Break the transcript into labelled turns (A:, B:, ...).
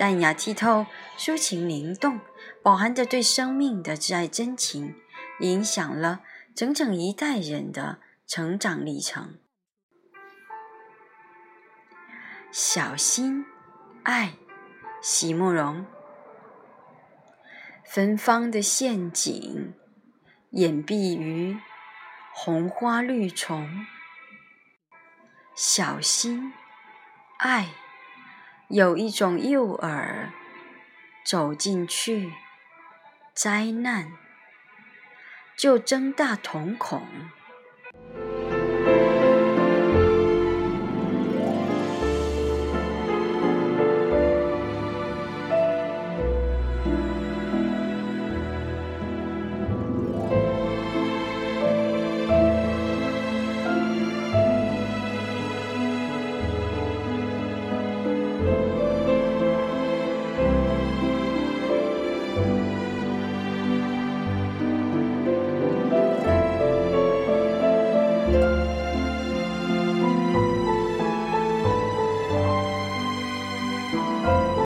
A: 淡雅剔透，抒情灵动，饱含着对生命的挚爱真情，影响了整整一代人的成长历程。小心，爱，席慕容。芬芳的陷阱，掩蔽于红花绿丛。小心，爱。有一种诱饵，走进去，灾难就睁大瞳孔。